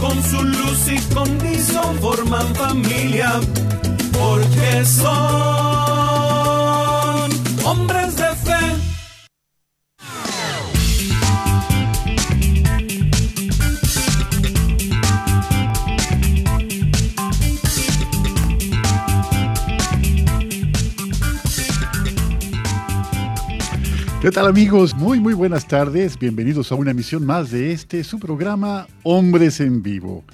con su luz y condición forman familia, porque son hombres de ¿Qué tal amigos? Muy muy buenas tardes. Bienvenidos a una emisión más de este su programa Hombres en Vivo.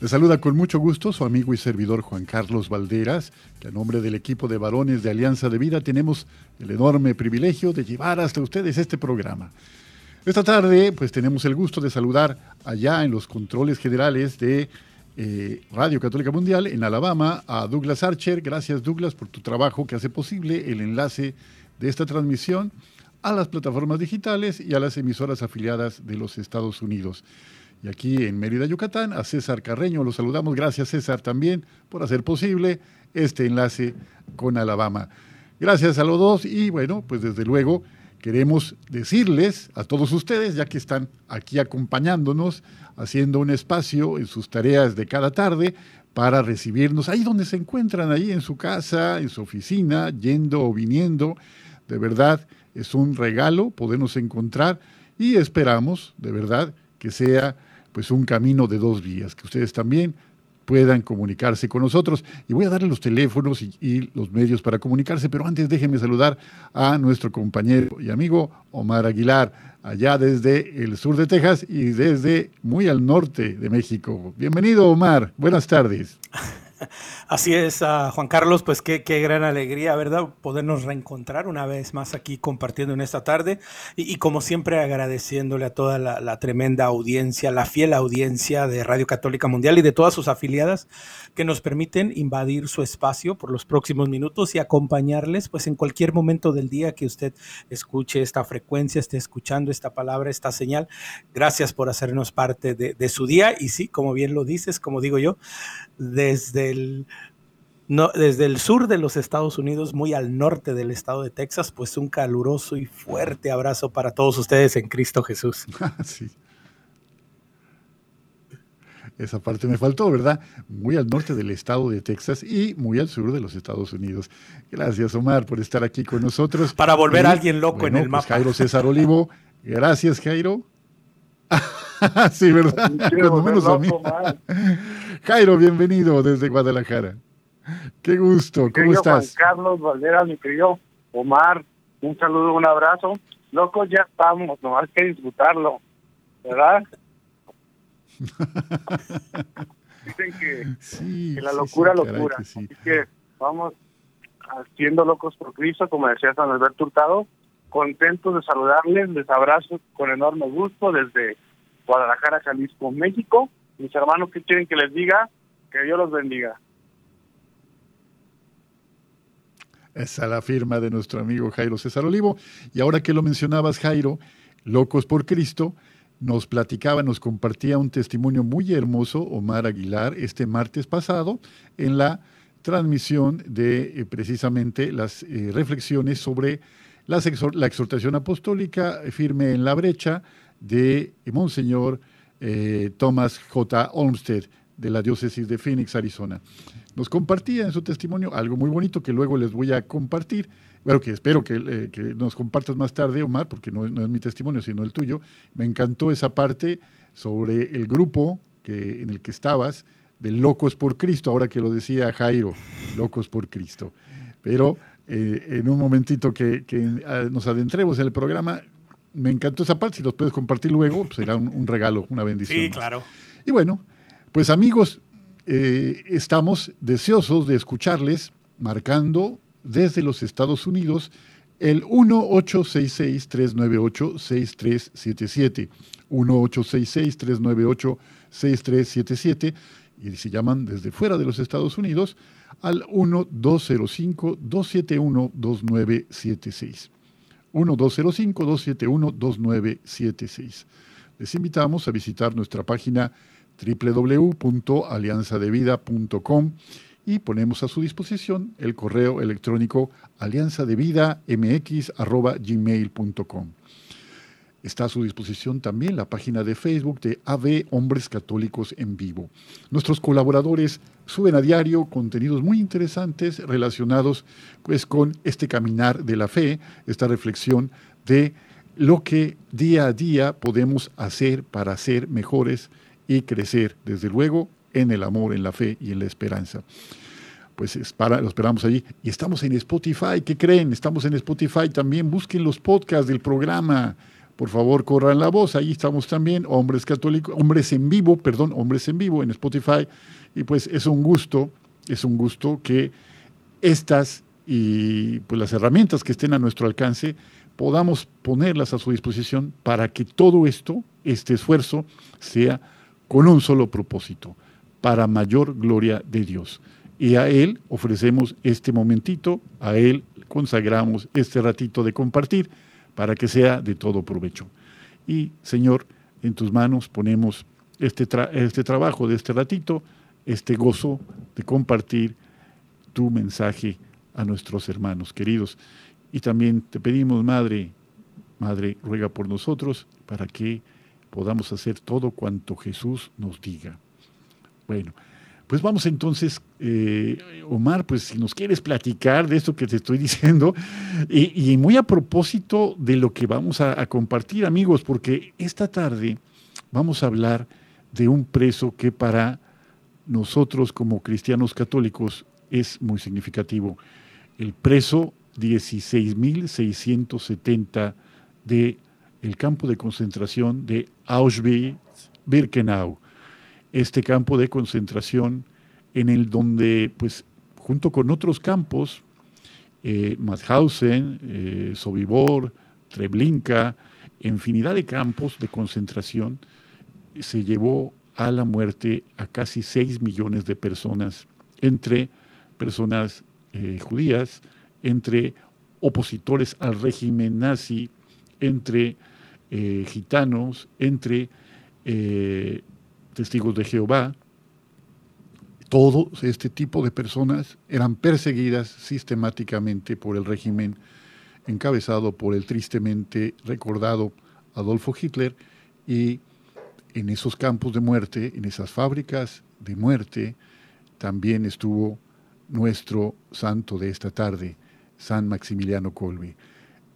Les saluda con mucho gusto su amigo y servidor Juan Carlos Valderas, que a nombre del equipo de varones de Alianza de Vida tenemos el enorme privilegio de llevar hasta ustedes este programa. Esta tarde pues tenemos el gusto de saludar allá en los controles generales de eh, Radio Católica Mundial en Alabama a Douglas Archer. Gracias Douglas por tu trabajo que hace posible el enlace de esta transmisión a las plataformas digitales y a las emisoras afiliadas de los Estados Unidos. Y aquí en Mérida, Yucatán, a César Carreño. Lo saludamos. Gracias, César, también por hacer posible este enlace con Alabama. Gracias a los dos y bueno, pues desde luego queremos decirles a todos ustedes, ya que están aquí acompañándonos, haciendo un espacio en sus tareas de cada tarde para recibirnos ahí donde se encuentran, ahí en su casa, en su oficina, yendo o viniendo. De verdad, es un regalo podernos encontrar y esperamos, de verdad, que sea pues un camino de dos vías, que ustedes también puedan comunicarse con nosotros. Y voy a darle los teléfonos y, los medios para comunicarse, pero antes déjenme saludar a nuestro compañero y amigo Omar Aguilar, allá desde el sur de Texas y desde muy al norte de México. Bienvenido, Omar. Buenas tardes. Así es, uh, Juan Carlos, pues qué, qué, gran alegría, ¿verdad? Podernos reencontrar una vez más aquí compartiendo en esta tarde y, como siempre agradeciéndole a toda la, la, tremenda audiencia, la fiel audiencia de Radio Católica Mundial y de todas sus afiliadas que nos permiten invadir su espacio por los próximos minutos y acompañarles pues en cualquier momento del día que usted escuche esta frecuencia, esté escuchando esta palabra, esta señal. Gracias por hacernos parte de, de su día y sí, como bien lo dices, como digo yo, desde el, no, desde el sur de los Estados Unidos, muy al norte del estado de Texas, pues un caluroso y fuerte abrazo para todos ustedes en Cristo Jesús. sí. Esa parte me faltó, ¿verdad? Muy al norte del estado de Texas y muy al sur de los Estados Unidos. Gracias, Omar, por estar aquí con nosotros. Para volver y, a alguien loco bueno, en el pues mapa. Jairo César Olivo. Gracias, Jairo. sí, ¿verdad? Cuando menos a mí. Jairo, bienvenido desde Guadalajara. Qué gusto, ¿cómo querido estás? Juan Carlos Valderas, mi querido Omar, un saludo, un abrazo. Locos, ya estamos, nomás que disfrutarlo, ¿verdad? Dicen que, sí, que la locura, sí, locura. Que. Así que vamos haciendo locos por Cristo, como decía San Alberto Hurtado. Contentos de saludarles, les abrazo con enorme gusto desde Guadalajara, Jalisco, México. Mis hermanos, ¿qué quieren que les diga? Que Dios los bendiga. Esa es la firma de nuestro amigo Jairo César Olivo. Y ahora que lo mencionabas, Jairo, Locos por Cristo, nos platicaba, nos compartía un testimonio muy hermoso, Omar Aguilar, este martes pasado, en la transmisión de eh, precisamente las eh, reflexiones sobre la, exhortación apostólica firme en la brecha de Monseñor eh, Thomas J. Olmsted de la diócesis de Phoenix, Arizona. Nos compartía en su testimonio algo muy bonito que luego les voy a compartir, bueno, que espero que, eh, que nos compartas más tarde, Omar, porque no, no, es mi testimonio, sino el tuyo. Me encantó esa parte sobre el grupo que, en el que estabas, de Locos por Cristo, ahora que lo decía Jairo, Locos por Cristo. Pero eh, en un momentito que, que, nos adentremos en el programa, me encantó esa parte, si los puedes compartir luego, pues será un, un regalo, una bendición. Sí, más. claro. Y bueno, pues amigos, eh, estamos deseosos de escucharles marcando desde los Estados Unidos el 1-866-398-6377. 1-866-398-6377. y si llaman desde fuera de los Estados Unidos, al 1-205-271-2976. 1-205-271-2976. Les invitamos a visitar nuestra página www.alianzadevida.com y ponemos a su disposición el correo electrónico alianzadevidamx.gmail.com. Está a su disposición también la página de Facebook de AV Hombres Católicos en Vivo. Nuestros colaboradores suben a diario contenidos muy interesantes relacionados pues con este caminar de la fe, esta reflexión de lo que día a día podemos hacer para ser mejores y crecer, desde luego, en el amor, en la fe y en la esperanza. Pues lo esperamos allí. Y estamos en Spotify, ¿qué creen? Estamos en Spotify también. Busquen los podcasts del programa por favor corran la voz, ahí estamos también, hombres católicos, hombres en vivo, perdón, hombres en vivo en Spotify, y pues es un gusto, es un gusto que estas y pues las herramientas que estén a nuestro alcance podamos ponerlas a su disposición para que todo esto, este esfuerzo, sea con un solo propósito, para mayor gloria de Dios. Y a Él ofrecemos este momentito, a Él consagramos este ratito de compartir para que sea de todo provecho. Y Señor, en tus manos ponemos este, este trabajo de este ratito, este gozo de compartir tu mensaje a nuestros hermanos queridos. Y también te pedimos, Madre, Madre, ruega por nosotros para que podamos hacer todo cuanto Jesús nos diga. Bueno, pues vamos entonces, eh, Omar, pues si nos quieres platicar de esto que te estoy diciendo, y, muy a propósito de lo que vamos a, compartir, amigos, porque esta tarde vamos a hablar de un preso que para nosotros como cristianos católicos es muy significativo. El preso 16.670 de el campo de concentración de Auschwitz-Birkenau este campo de concentración en el donde, pues, junto con otros campos, eh, Mauthausen, eh, Sobibor, Treblinka, infinidad de campos de concentración, se llevó a la muerte a casi 6 millones de personas, entre personas eh, judías, entre opositores al régimen nazi, entre eh, gitanos, entre testigos de Jehová, todo este tipo de personas eran perseguidas sistemáticamente por el régimen encabezado por el tristemente recordado Adolfo Hitler y en esos campos de muerte, en esas fábricas de muerte, también estuvo nuestro santo de esta tarde, San Maximiliano Colby.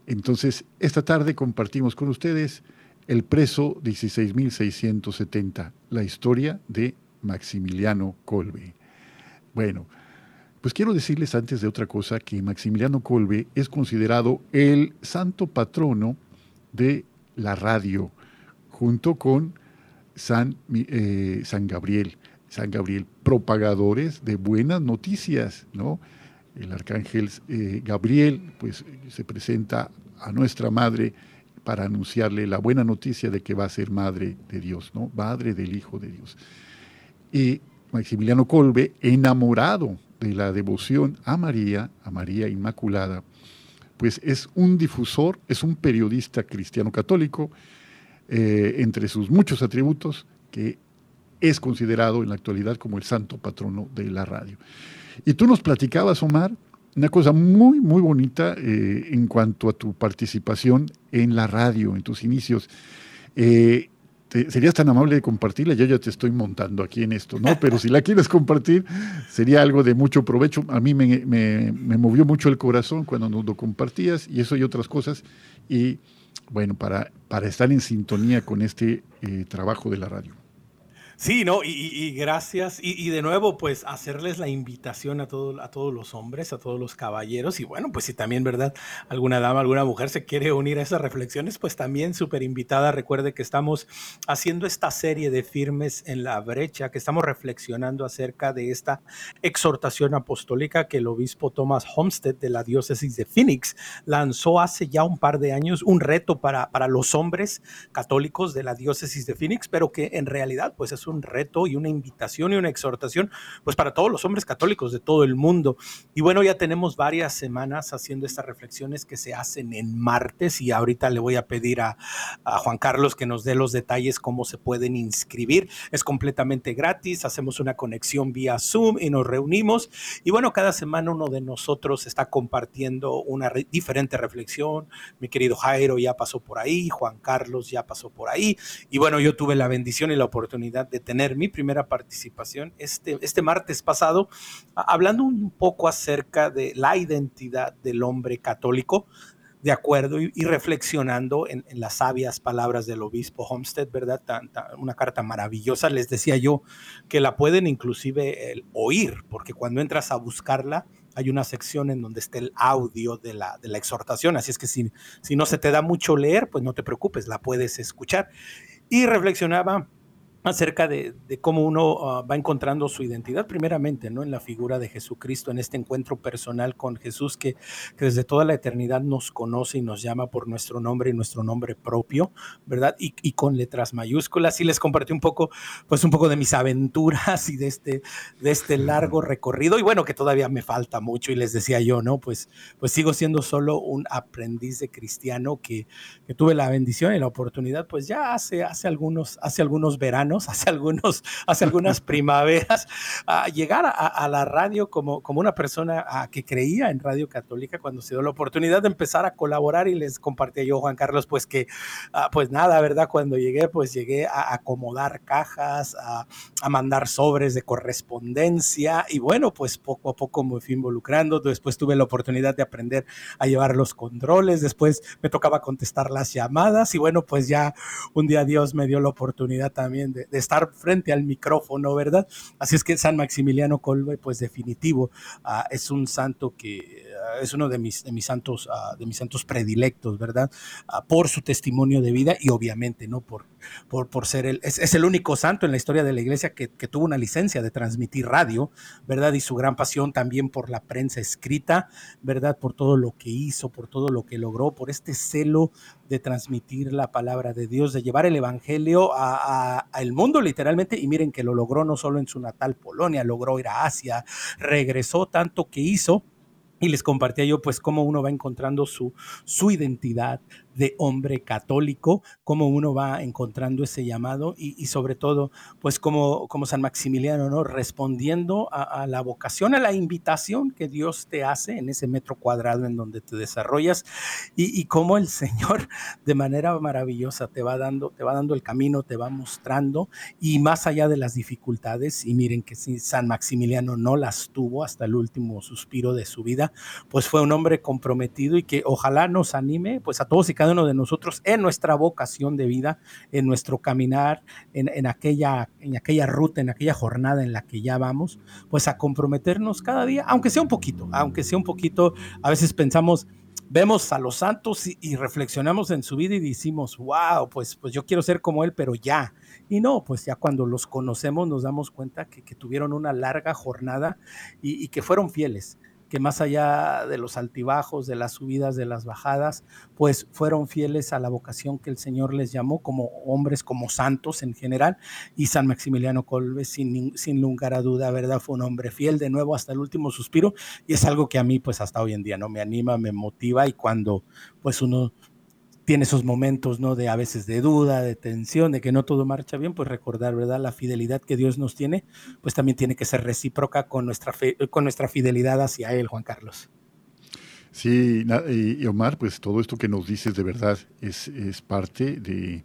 Entonces, esta tarde compartimos con ustedes el preso 16.670, la historia de Maximiliano Colbe. Bueno, pues quiero decirles antes de otra cosa que Maximiliano Colbe es considerado el santo patrono de la radio, junto con San, eh, San Gabriel. San Gabriel, propagadores de buenas noticias, ¿no? El arcángel eh, Gabriel, pues se presenta a nuestra madre para anunciarle la buena noticia de que va a ser madre de Dios, ¿no? Madre del Hijo de Dios. Y Maximiliano Colbe, enamorado de la devoción a María, a María Inmaculada, pues es un difusor, es un periodista cristiano católico, eh, entre sus muchos atributos, que es considerado en la actualidad como el santo patrono de la radio. Y tú nos platicabas, Omar, una cosa muy, muy bonita eh, en cuanto a tu participación en la radio, en tus inicios. Eh, serías tan amable de compartirla, yo ya te estoy montando aquí en esto, ¿no? Pero si la quieres compartir, sería algo de mucho provecho. A mí me, me, movió mucho el corazón cuando nos lo compartías y eso y otras cosas. Y bueno, para, para estar en sintonía con este eh, trabajo de la radio. Sí, ¿no? Y, gracias. Y, de nuevo, pues hacerles la invitación a, todo, a todos los hombres, a todos los caballeros. Y bueno, pues si también, ¿verdad? Alguna dama, alguna mujer se quiere unir a esas reflexiones, pues también súper invitada. Recuerde que estamos haciendo esta serie de firmes en la brecha, que estamos reflexionando acerca de esta exhortación apostólica que el obispo Thomas Homestead de la diócesis de Phoenix lanzó hace ya un par de años, un reto para, para los hombres católicos de la diócesis de Phoenix, pero que en realidad, pues es un reto y una invitación y una exhortación, pues para todos los hombres católicos de todo el mundo. Y bueno, ya tenemos varias semanas haciendo estas reflexiones que se hacen en martes y ahorita le voy a pedir a, a Juan Carlos que nos dé los detalles cómo se pueden inscribir. Es completamente gratis, hacemos una conexión vía Zoom y nos reunimos. Y bueno, cada semana uno de nosotros está compartiendo una diferente reflexión. Mi querido Jairo ya pasó por ahí, Juan Carlos ya pasó por ahí. Y bueno, yo tuve la bendición y la oportunidad de tener mi primera participación este, este martes pasado, hablando un poco acerca de la identidad del hombre católico de acuerdo y, reflexionando en, las sabias palabras del obispo Homestead, ¿verdad? una carta maravillosa. Les decía yo que la pueden inclusive oír, porque cuando entras a buscarla, hay una sección en donde está el audio de la, de la exhortación. Así es que si, si no se te da mucho leer, pues no te preocupes, la puedes escuchar. Y reflexionaba acerca de, cómo uno ah, va encontrando su identidad, primeramente, ¿no? En la figura de Jesucristo, en este encuentro personal con Jesús que, desde toda la eternidad nos conoce y nos llama por nuestro nombre y nuestro nombre propio, ¿verdad? Y, con letras mayúsculas. Y les compartí un poco, pues un poco de mis aventuras y de este, de este largo recorrido. Y bueno, que todavía me falta mucho. Y les decía yo, ¿no? Pues, pues sigo siendo solo un aprendiz de cristiano que, que tuve la bendición y la oportunidad, pues ya hace, hace, algunos, hace algunos veranos hace, algunos, hace algunas primaveras, a llegar a, la radio como, como una persona que creía en Radio Católica cuando se dio la oportunidad de empezar a colaborar y les compartí yo, Juan Carlos, pues que, ah, pues nada, ¿verdad? Cuando llegué, pues llegué a acomodar cajas, a, a mandar sobres de correspondencia y bueno, pues poco a poco me fui involucrando. Después tuve la oportunidad de aprender a llevar los controles, después me tocaba contestar las llamadas y bueno, pues ya un día Dios me dio la oportunidad también de, de, estar frente al micrófono, ¿verdad? Así es que San Maximiliano Colbe, pues definitivo, ah, es un santo que es uno de mis, de mis santos, uh, de mis santos predilectos, ¿verdad? por su testimonio de vida y obviamente, ¿no? Por, por, por ser el, es, el único santo en la historia de la iglesia que, que, tuvo una licencia de transmitir radio, ¿verdad? Y su gran pasión también por la prensa escrita, ¿verdad? Por todo lo que hizo, por todo lo que logró, por este celo de transmitir la palabra de Dios, de llevar el Evangelio al mundo literalmente. Y miren que lo logró no solo en su natal Polonia, logró ir a Asia, regresó tanto que hizo y les compartía yo pues cómo uno va encontrando su, su identidad, de hombre católico, cómo uno va encontrando ese llamado y, sobre todo, pues como, como San Maximiliano, ¿no? Respondiendo a, la vocación, a la invitación que Dios te hace en ese metro cuadrado en donde te desarrollas y, y cómo el Señor de manera maravillosa te va dando, te va dando el camino, te va mostrando y más allá de las dificultades, y miren que si San Maximiliano no las tuvo hasta el último suspiro de su vida, pues fue un hombre comprometido y que ojalá nos anime, pues a todos y cada uno de nosotros en nuestra vocación de vida, en nuestro caminar, en, aquella, en aquella ruta, en aquella jornada en la que ya vamos, pues a comprometernos cada día, aunque sea un poquito, aunque sea un poquito, a veces pensamos, vemos a los santos y, reflexionamos en su vida y decimos, wow, pues, pues yo quiero ser como él, pero ya. Y no, pues ya cuando los conocemos nos damos cuenta que, tuvieron una larga jornada y que fueron fieles que más allá de los altibajos, de las subidas, de las bajadas, pues fueron fieles a la vocación que el Señor les llamó como hombres, como santos en general. Y San Maximiliano Colbe, sin, sin lugar a duda, ¿verdad? Fue un hombre fiel de nuevo hasta el último suspiro. Y es algo que a mí, pues hasta hoy en día, ¿no? Me anima, me motiva y cuando pues uno tiene esos momentos, ¿no? De a veces de duda, de tensión, de que no todo marcha bien, pues recordar, ¿verdad? La fidelidad que Dios nos tiene, pues también tiene que ser recíproca con nuestra, fe, con nuestra fidelidad hacia Él, Juan Carlos. Sí, y Omar, pues todo esto que nos dices de verdad es, es parte de,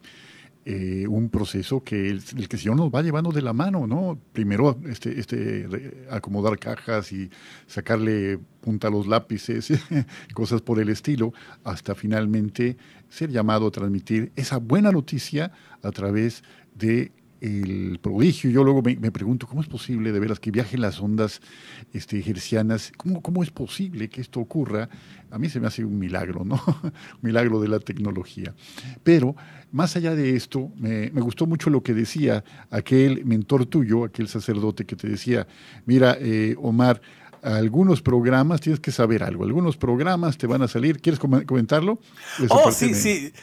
eh, un proceso que el, que el Señor nos va llevando de la mano, ¿no? Primero este, este, acomodar cajas y sacarle punta a los lápices, cosas por el estilo, hasta finalmente ser llamado a transmitir esa buena noticia a través de el prodigio. Yo luego me, pregunto, ¿cómo es posible de veras que viajen las ondas este? ¿Cómo, ¿Cómo es posible que esto ocurra? A mí se me hace un milagro, ¿no? un milagro de la tecnología. Pero más allá de esto, me, me, gustó mucho lo que decía aquel mentor tuyo, aquel sacerdote que te decía, mira, eh, Omar, algunos programas tienes que saber algo, algunos programas te van a salir, ¿quieres comentarlo? oh, sí, sí.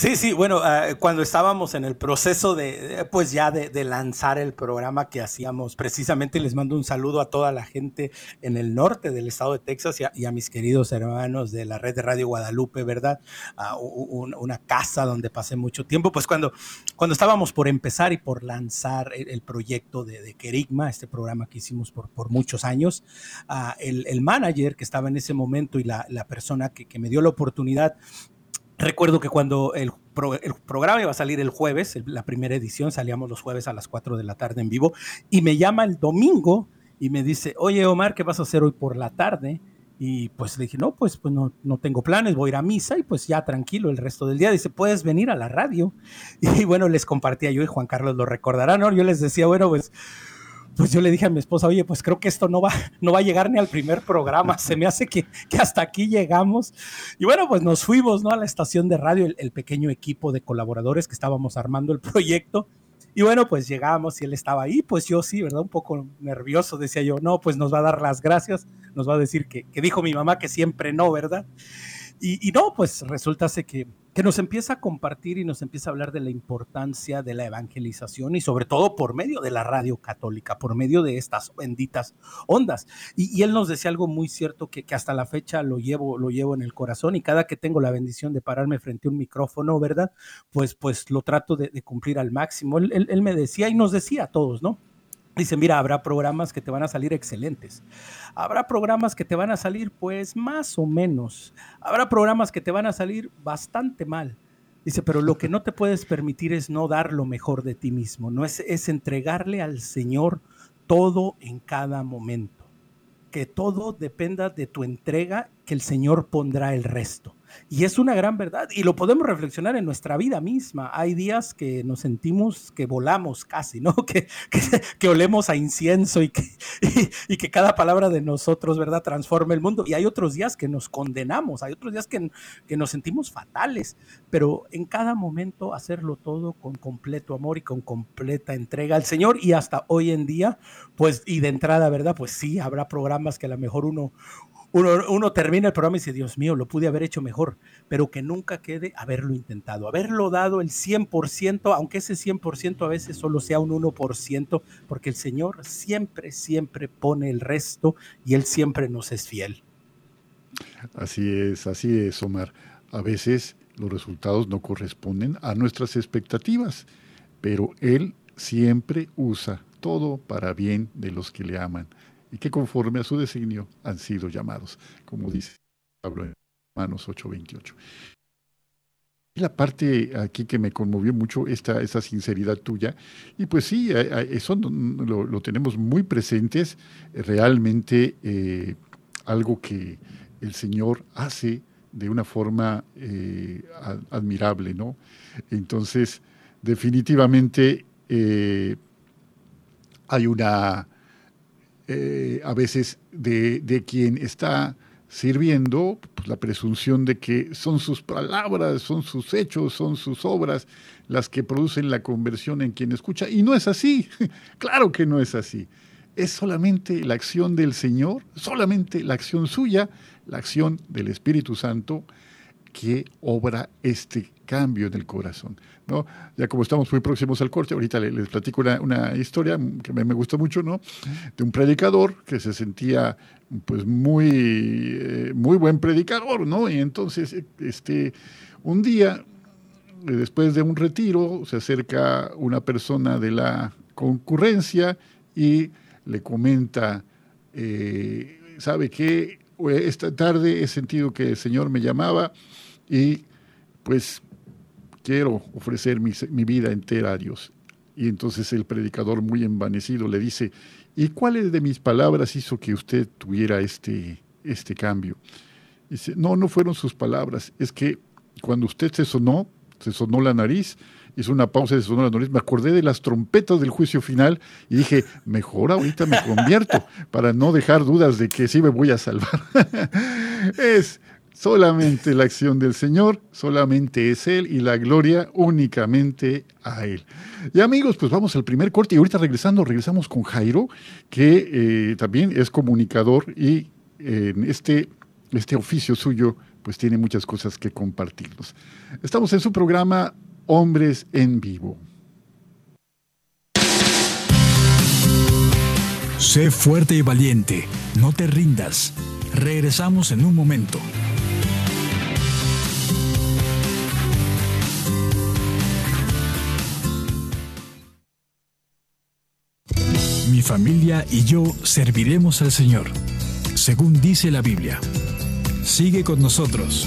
Sí, sí, bueno, uh, cuando estábamos en el proceso de, pues ya de, lanzar el programa que hacíamos, precisamente les mando un saludo a toda la gente en el norte del estado de Texas y a, mis queridos hermanos de la red de Radio Guadalupe, ¿verdad? Un, una casa donde pasé mucho tiempo, pues cuando, cuando estábamos por empezar y por lanzar el, proyecto de, de, este programa que hicimos por, por muchos años, uh, el, el, manager que estaba en ese momento y la, la persona que, que me dio la oportunidad Recuerdo que cuando el, pro, el, programa iba a salir el jueves, la primera edición, salíamos los jueves a las 4 de la tarde en vivo, y me llama el domingo y me dice, oye Omar, ¿qué vas a hacer hoy por la tarde? Y pues le dije, no, pues, pues no, no, tengo planes, voy a ir a misa y pues ya tranquilo el resto del día. Dice, puedes venir a la radio. Y bueno, les compartía yo y Juan Carlos lo recordará, ¿no? Yo les decía, bueno, pues pues yo le dije a mi esposa, oye, pues creo que esto no va, no va a llegar ni al primer programa, se me hace que, que hasta aquí llegamos. Y bueno, pues nos fuimos, ¿no? A la estación de radio, el, pequeño equipo de colaboradores que estábamos armando el proyecto. Y bueno, pues llegamos y él estaba ahí, pues yo sí, ¿verdad? Un poco nervioso, decía yo, no, pues nos va a dar las gracias, nos va a decir que, que dijo mi mamá que siempre no, ¿verdad? Y, y no, pues resulta que, que nos empieza a compartir y nos empieza a hablar de la importancia de la evangelización y sobre todo por medio de la radio católica, por medio de estas benditas ondas. Y, él nos decía algo muy cierto que, que, hasta la fecha lo llevo, lo llevo en el corazón y cada que tengo la bendición de pararme frente a un micrófono, ¿verdad? Pues, pues lo trato de, cumplir al máximo. Él, él me decía y nos decía a todos, ¿no? Dice, mira, habrá programas que te van a salir excelentes. Habrá programas que te van a salir pues más o menos. Habrá programas que te van a salir bastante mal. Dice, pero lo que no te puedes permitir es no dar lo mejor de ti mismo, no es, es entregarle al Señor todo en cada momento. Que todo dependa de tu entrega, que el Señor pondrá el resto. Y es una gran verdad y lo podemos reflexionar en nuestra vida misma. Hay días que nos sentimos que volamos casi, ¿no? Que, que, olemos a incienso y que, y, que cada palabra de nosotros, ¿verdad?, transforma el mundo. Y hay otros días que nos condenamos, hay otros días que, que nos sentimos fatales, pero en cada momento hacerlo todo con completo amor y con completa entrega al Señor. Y hasta hoy en día, pues, y de entrada, ¿verdad? Pues sí, habrá programas que a lo mejor uno, uno, termina el programa y dice, Dios mío, lo pude haber hecho mejor, pero que nunca quede haberlo intentado, haberlo dado el 100%, aunque ese 100% a veces solo sea un 1%, porque el Señor siempre, siempre pone el resto y Él siempre nos es fiel. Así es, así es, Omar. A veces los resultados no corresponden a nuestras expectativas, pero Él siempre usa todo para bien de los que le aman y que conforme a su designio han sido llamados, como dice Pablo en Romanos 8:28. Y la parte aquí que me conmovió mucho, esta, esta sinceridad tuya, y pues sí, eso lo, tenemos muy presentes, realmente eh, algo que el Señor hace de una forma eh, admirable, ¿no? Entonces, definitivamente eh, hay una eh, a veces de, de, quien está sirviendo, pues la presunción de que son sus palabras, son sus hechos, son sus obras las que producen la conversión en quien escucha. Y no es así, claro que no es así. Es solamente la acción del Señor, solamente la acción suya, la acción del Espíritu Santo que obra este cambio en el corazón. ¿no? Ya como estamos muy próximos al corte, ahorita les, les platico una, una, historia que me, me, gustó mucho, ¿no? De un predicador que se sentía pues muy, eh, muy buen predicador, ¿no? Y entonces, este, un día, después de un retiro, se acerca una persona de la concurrencia y le comenta, eh, ¿sabe qué? Esta tarde he sentido que el Señor me llamaba y pues quiero ofrecer mi, vida entera a Dios. Y entonces el predicador muy envanecido le dice, ¿y cuáles de mis palabras hizo que usted tuviera este, este cambio? Dice, no, no fueron sus palabras, es que cuando usted se sonó, se sonó la nariz, hizo una pausa y se sonó la nariz, me acordé de las trompetas del juicio final y dije, mejor ahorita me convierto para no dejar dudas de que sí me voy a salvar. es solamente la acción del Señor, solamente es Él y la gloria únicamente a Él. Y amigos, pues vamos al primer corte y ahorita regresando, regresamos con Jairo, que eh, también es comunicador y eh, en este, este oficio suyo pues tiene muchas cosas que compartirnos. Estamos en su programa Hombres en Vivo. Sé fuerte y valiente, no te rindas. Regresamos en un momento. Mi familia y yo serviremos al Señor, según dice la Biblia. Sigue con nosotros.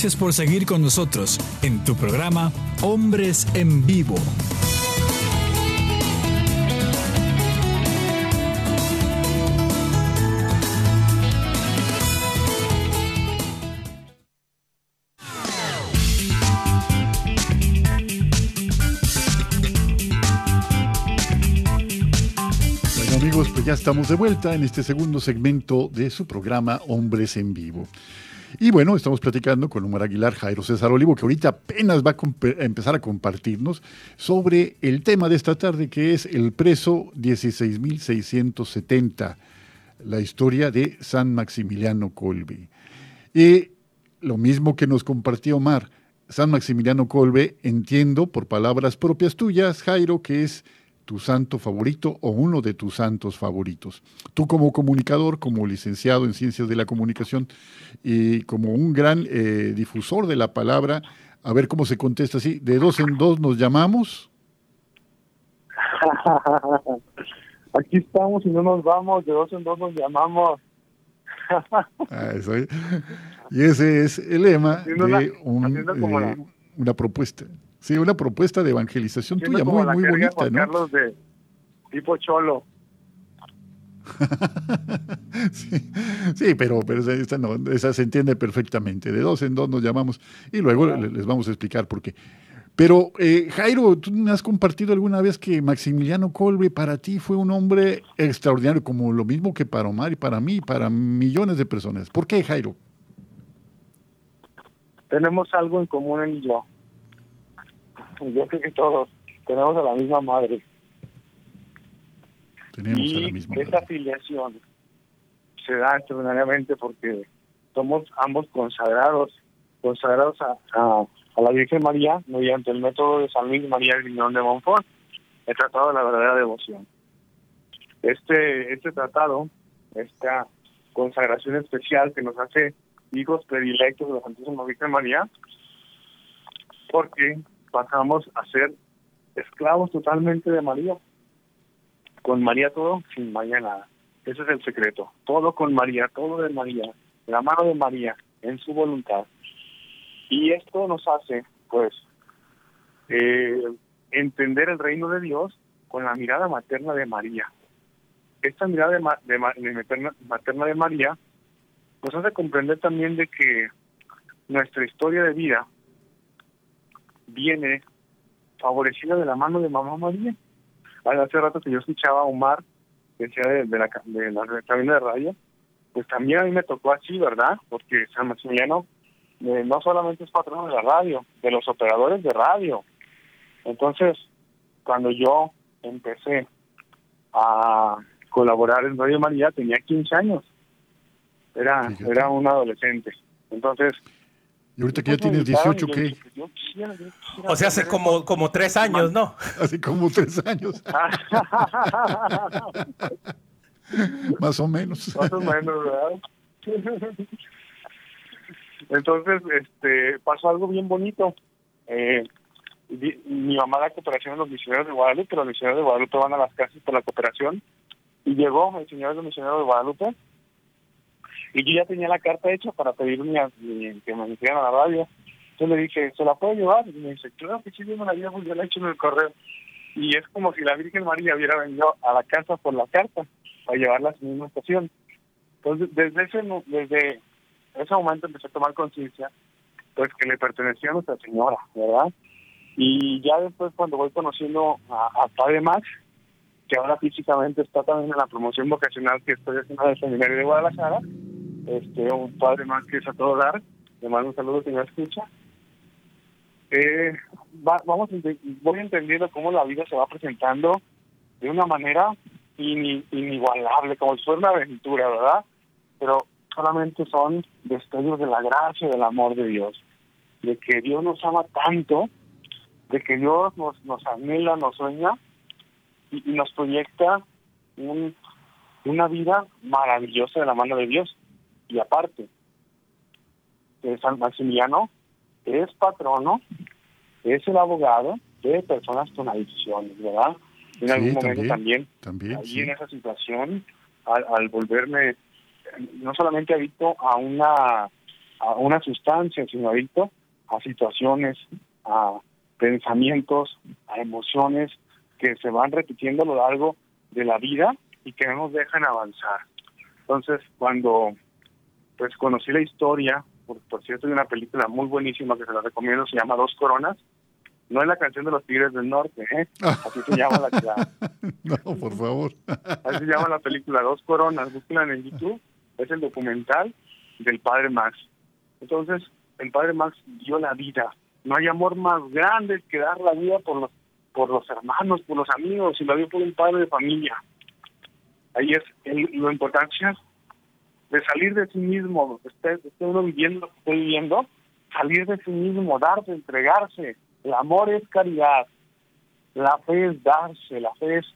Gracias por seguir con nosotros en tu programa Hombres en Vivo. Bueno amigos, pues ya estamos de vuelta en este segundo segmento de su programa Hombres en Vivo. Y bueno, estamos platicando con Omar Aguilar, Jairo César Olivo, que ahorita apenas va a, empezar a compartirnos sobre el tema de esta tarde, que es el preso 16.670, la historia de San Maximiliano Colbe. Y lo mismo que nos compartió Omar, San Maximiliano Colbe, entiendo por palabras propias tuyas, Jairo, que es tu santo favorito o uno de tus santos favoritos. Tú como comunicador, como licenciado en ciencias de la comunicación y como un gran eh, difusor de la palabra, a ver cómo se contesta así, de dos en dos nos llamamos. Aquí estamos y no nos vamos, de dos en dos nos llamamos. ah, eso, y ese es el lema de un, eh, una propuesta. Sí, una propuesta de evangelización tuya muy, muy bonita, Juan ¿no? Carlos de tipo cholo. sí, sí, pero, pero esa, no, esa se entiende perfectamente. De dos en dos nos llamamos y luego Ah. les vamos a explicar por qué. Pero, eh, Jairo, tú me has compartido alguna vez que Maximiliano Colbe para ti fue un hombre extraordinario, como lo mismo que para Omar y para mí y para millones de personas. ¿Por qué, Jairo? Tenemos algo en común él y yo. Yo creo que todos tenemos a la misma madre. Tenemos y a la misma esa madre. afiliación se da extraordinariamente porque somos ambos consagrados, consagrados a, a, a la Virgen María mediante el método de San Luis María Grignón de Montfort, el Tratado de la Verdadera Devoción. Este, este tratado, esta consagración especial que nos hace hijos predilectos de la Santísima Virgen María, porque pasamos a ser esclavos totalmente de María. Con María todo, sin María nada. Ese es el secreto. Todo con María, todo de María, la mano de María, en su voluntad. Y esto nos hace, pues, eh, entender el reino de Dios con la mirada materna de María. Esta mirada de, ma de, ma de materna, materna de María nos hace comprender también de que nuestra historia de vida viene favorecida de la mano de mamá María. Hace rato que yo escuchaba a Omar, que decía de, de, la, de la cabina de radio, pues también a mí me tocó así, ¿verdad? Porque San Maximiliano eh, no solamente es patrono de la radio, de los operadores de radio. Entonces, cuando yo empecé a colaborar en Radio María, tenía 15 años. Era, Fíjate. era un adolescente. Entonces, Y ahorita que ya tienes invitaron 18, y yo ¿qué? dije, yo quisiera- yo quisiera O sea, hace como, como tres años, ¿no? Hace como tres años, más o menos. Más o menos, ¿verdad? Entonces, este, pasó algo bien bonito. Eh, mi mamá da cooperación a los misioneros de Guadalupe, los misioneros de Guadalupe van a las casas por la cooperación, y llegó el señor de misionero de Guadalupe Y yo ya tenía la carta hecha para pedirme que me metieran a la radio. Entonces le dije, ¿se la puedo llevar? Y me dice, claro que sí, yo me la llevo, yo la he hecho en el correo. Y es como si la Virgen María hubiera venido a la casa por la carta para llevarla a su misma estación. Entonces, desde ese, desde ese momento empecé a tomar conciencia, pues que le pertenecía a Nuestra Señora, ¿verdad? Y ya después, cuando voy conociendo a, a Padre Max, que ahora físicamente está también en la promoción vocacional que estoy haciendo en el seminario de Guadalajara, este, un Padre Max que es a todo dar, le mando un saludo que me escucha. Eh, vamos, voy entendiendo cómo la vida se va presentando de una manera inigualable, como si fuera una aventura, ¿verdad? Pero solamente son destellos de la gracia y del amor de Dios, de que Dios nos ama tanto, de que Dios nos, anhela, nos sueña y, nos proyecta un, una vida maravillosa de la mano de Dios. Y aparte, de San Maximiliano es patrono, es el abogado de personas con adicciones, ¿verdad? En algún momento también, también, ahí en esa situación, al, al volverme no solamente adicto a una a una sustancia, sino adicto a situaciones, a pensamientos, a emociones que se van repitiendo a lo largo de la vida y que no nos dejan avanzar. Entonces, cuando pues conocí la historia, por, cierto, hay una película muy buenísima que se la recomiendo, se llama Dos Coronas. No es la canción de los Tigres del Norte, ¿eh? Así se llama la... no, por favor. Así se llama la película Dos Coronas. Búsquenla en YouTube es el documental del padre Max. Entonces, el padre Max dio la vida. No hay amor más grande que dar la vida por los, por los hermanos, por los amigos, y la dio por un padre de familia. Ahí es el, la importancia de salir de sí mismo, esté, esté uno viviendo lo que estoy viviendo, salir de sí mismo, darse, entregarse. El amor es caridad, la fe es darse, la fe es,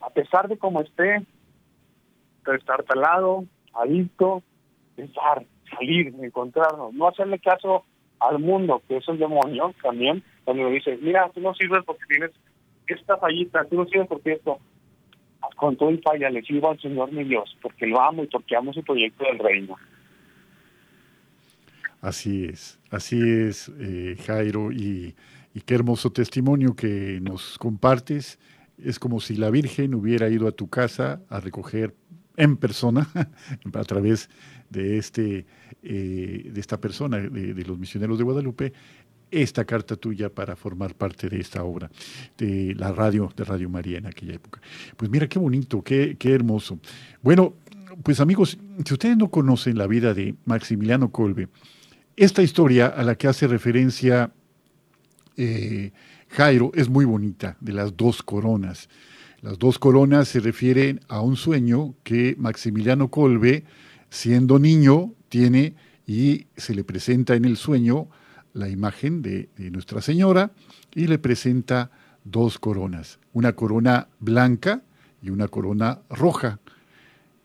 a pesar de cómo esté, estar talado, adicto, pensar, salir, encontrarnos, no hacerle caso al mundo, que es el demonio también, cuando me dice, mira, tú no sirves porque tienes esta fallita, tú no sirves porque esto, con todo el falla le sirvo al Señor mi Dios, porque lo amo y porque amo su proyecto del reino. Así es, así es, eh, Jairo, y, y qué hermoso testimonio que nos compartes. Es como si la Virgen hubiera ido a tu casa a recoger en persona a través de, este, eh, de esta persona, de, los misioneros de Guadalupe, esta carta tuya para formar parte de esta obra, de la radio, de Radio María en aquella época. Pues mira, qué bonito, qué, qué hermoso. Bueno, pues amigos, si ustedes no conocen la vida de Maximiliano Colbe, esta historia a la que hace referencia eh, Jairo es muy bonita, de las dos coronas. Las dos coronas se refieren a un sueño que Maximiliano Colbe, siendo niño, tiene y se le presenta en el sueño la imagen de, Nuestra Señora y le presenta dos coronas, una corona blanca y una corona roja.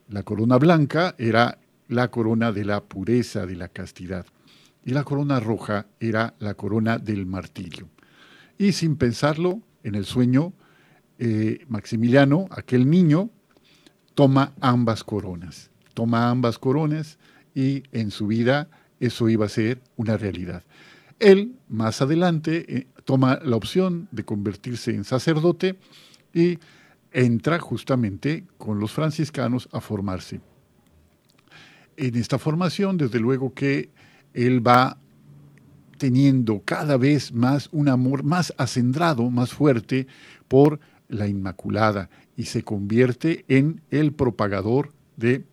La corona blanca era la corona de la pureza, de la castidad, y la corona roja era la corona del martirio. Y sin pensarlo, en el sueño, eh, Maximiliano, aquel niño, toma ambas coronas, toma ambas coronas y en su vida eso iba a ser una realidad. Él, más adelante, eh, toma la opción de convertirse en sacerdote y entra justamente con los franciscanos a formarse. En esta formación, desde luego que él va teniendo cada vez más un amor más acendrado, más fuerte por la Inmaculada y se convierte en el propagador de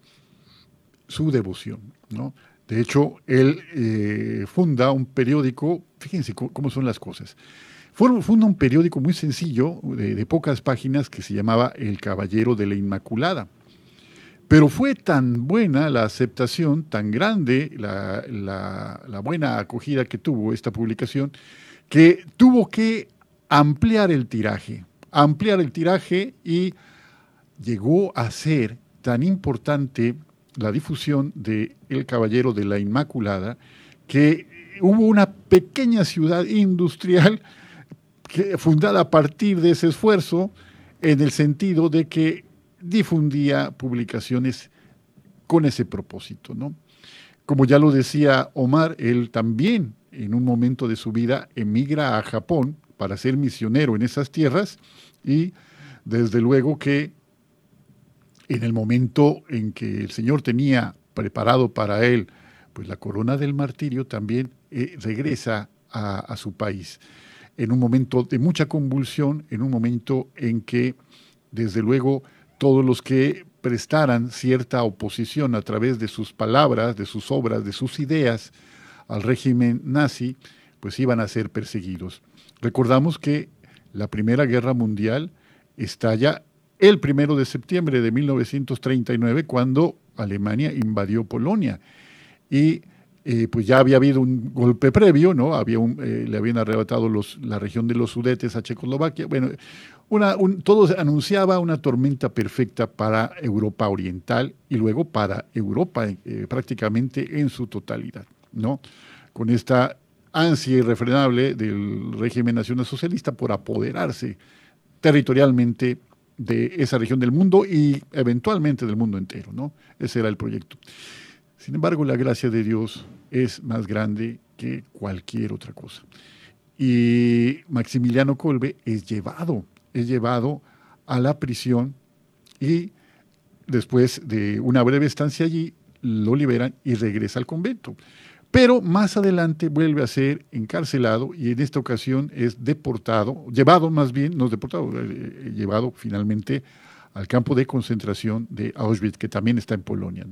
su devoción. ¿no? De hecho, él eh, funda un periódico, fíjense cómo son las cosas. Funda un periódico muy sencillo, de, pocas páginas, que se llamaba El Caballero de la Inmaculada. Pero fue tan buena la aceptación, tan grande la, la buena acogida que tuvo esta publicación, que tuvo que ampliar el tiraje ampliar el tiraje y llegó a ser tan importante la difusión de El Caballero de la Inmaculada que hubo una pequeña ciudad industrial que, fundada a partir de ese esfuerzo en el sentido de que difundía publicaciones con ese propósito, ¿no? Como ya lo decía Omar, él también en un momento de su vida emigra a Japón para ser misionero en esas tierras y desde luego que en el momento en que el Señor tenía preparado para él pues la corona del martirio, también eh, regresa a, su país. En un momento de mucha convulsión, en un momento en que, desde luego, todos los que prestaran cierta oposición a través de sus palabras, de sus obras, de sus ideas al régimen nazi, pues iban a ser perseguidos. Recordamos que la Primera Guerra Mundial estalla el primero de septiembre de 1939, cuando Alemania invadió Polonia. Y eh, pues ya había habido un golpe previo, ¿no? Había eh, le habían arrebatado los, la región de los Sudetes a Checoslovaquia. Bueno, todo anunciaba una tormenta perfecta para Europa Oriental y luego para Europa eh, prácticamente en su totalidad, ¿no? Con esta ansia irrefrenable del régimen nacional socialista por apoderarse territorialmente de esa región del mundo y eventualmente del mundo entero, ¿no? Ese era el proyecto. Sin embargo, la gracia de Dios es más grande que cualquier otra cosa. Y Maximiliano Colbe es llevado, es llevado a la prisión y después de una breve estancia allí, lo liberan y regresa al convento. Pero más adelante vuelve a ser encarcelado y en esta ocasión es deportado, llevado más bien, no deportado, eh, eh, llevado finalmente al campo de concentración de Auschwitz, que también está en Polonia.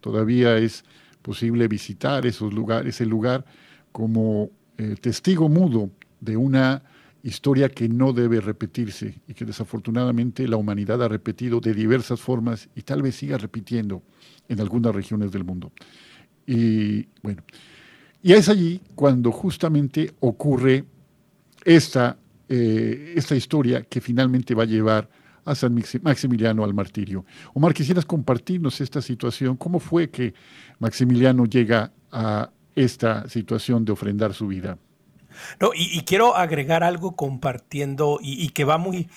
Todavía es posible visitar ese lugar como eh, testigo mudo de una historia que no debe repetirse y que desafortunadamente la humanidad ha repetido de diversas formas y tal vez siga repitiendo en algunas regiones del mundo. Y bueno, y es allí cuando justamente ocurre esta, eh, esta historia que finalmente va a llevar a San Maximiliano al martirio. Omar, quisieras compartirnos esta situación. ¿Cómo fue que Maximiliano llega a esta situación de ofrendar su vida? No, y, quiero agregar algo compartiendo y que va muy,